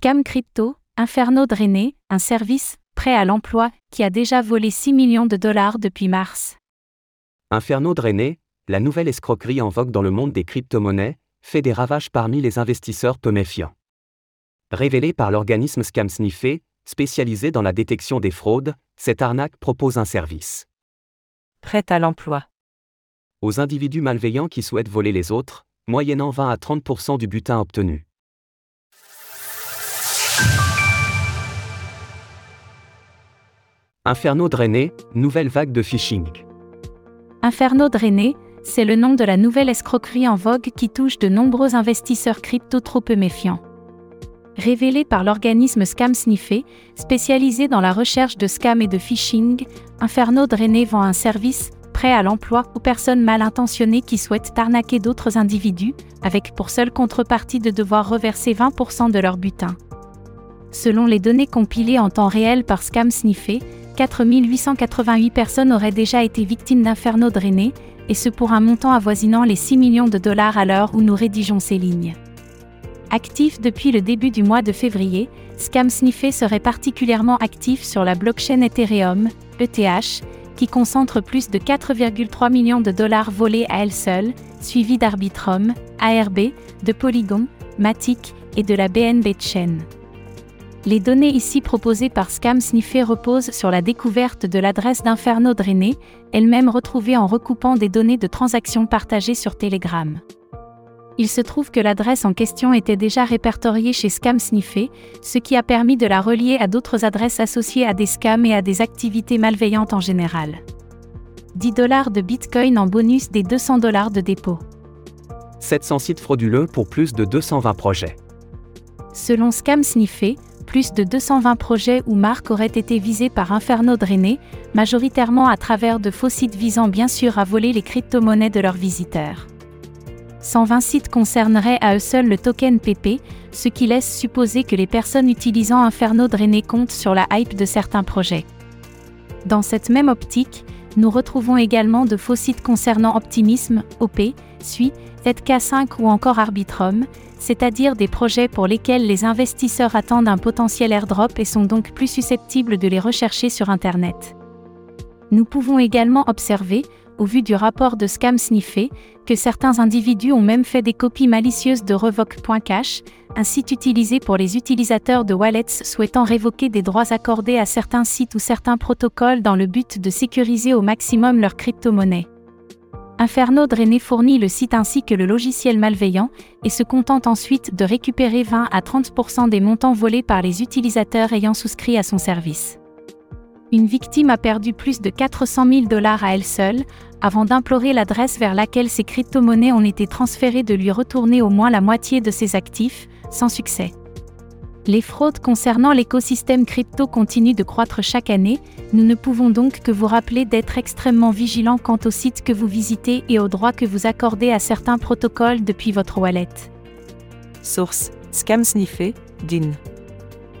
Scam Crypto, Inferno Drainé, un service, prêt à l'emploi, qui a déjà volé 6 millions de dollars depuis mars. Inferno Drainé, la nouvelle escroquerie en vogue dans le monde des crypto-monnaies, fait des ravages parmi les investisseurs peu méfiants. Révélé par l'organisme Scam Sniffé, spécialisé dans la détection des fraudes, cette arnaque propose un service. Prêt à l'emploi. Aux individus malveillants qui souhaitent voler les autres, moyennant 20 à 30% du butin obtenu. Inferno drainé, nouvelle vague de phishing. Inferno drainé, c'est le nom de la nouvelle escroquerie en vogue qui touche de nombreux investisseurs crypto trop peu méfiants. Révélé par l'organisme Scam Sniffé, spécialisé dans la recherche de scams et de phishing, Inferno Drainé vend un service prêt à l'emploi aux personnes mal intentionnées qui souhaitent arnaquer d'autres individus, avec pour seule contrepartie de devoir reverser 20% de leur butin. Selon les données compilées en temps réel par Scam Sniffé, 4888 personnes auraient déjà été victimes d'Inferno Drainé, et ce pour un montant avoisinant les 6 millions de dollars à l'heure où nous rédigeons ces lignes. Actif depuis le début du mois de février, Scam Sniffé serait particulièrement actif sur la blockchain Ethereum, ETH, qui concentre plus de 4,3 millions de dollars volés à elle seule, suivi d'Arbitrum, ARB, de Polygon, Matic et de la BNB Chain. Les données ici proposées par Scam Sniffé reposent sur la découverte de l'adresse d'Inferno Drainé, elle-même retrouvée en recoupant des données de transactions partagées sur Telegram. Il se trouve que l'adresse en question était déjà répertoriée chez Scam Sniffé, ce qui a permis de la relier à d'autres adresses associées à des scams et à des activités malveillantes en général. 10 dollars de Bitcoin en bonus des 200 dollars de dépôt. 700 sites frauduleux pour plus de 220 projets. Selon Scam Sniffé, plus de 220 projets ou marques auraient été visés par Inferno Drainé, majoritairement à travers de faux sites visant bien sûr à voler les crypto-monnaies de leurs visiteurs. 120 sites concerneraient à eux seuls le token PP, ce qui laisse supposer que les personnes utilisant Inferno Drainé comptent sur la hype de certains projets. Dans cette même optique, nous retrouvons également de faux sites concernant Optimism, OP, SUI, ZK5 ou encore Arbitrum, c'est-à-dire des projets pour lesquels les investisseurs attendent un potentiel airdrop et sont donc plus susceptibles de les rechercher sur Internet. Nous pouvons également observer, au vu du rapport de Scam Sniffé, que certains individus ont même fait des copies malicieuses de Revoke.cash, un site utilisé pour les utilisateurs de wallets souhaitant révoquer des droits accordés à certains sites ou certains protocoles dans le but de sécuriser au maximum leur crypto-monnaie. Inferno Drainé fournit le site ainsi que le logiciel malveillant, et se contente ensuite de récupérer 20 à 30% des montants volés par les utilisateurs ayant souscrit à son service. Une victime a perdu plus de 400 000 dollars à elle seule, avant d'implorer l'adresse vers laquelle ses crypto-monnaies ont été transférées de lui retourner au moins la moitié de ses actifs, sans succès. Les fraudes concernant l'écosystème crypto continuent de croître chaque année, nous ne pouvons donc que vous rappeler d'être extrêmement vigilant quant aux sites que vous visitez et aux droits que vous accordez à certains protocoles depuis votre wallet. Source Scam Sniffé, DIN.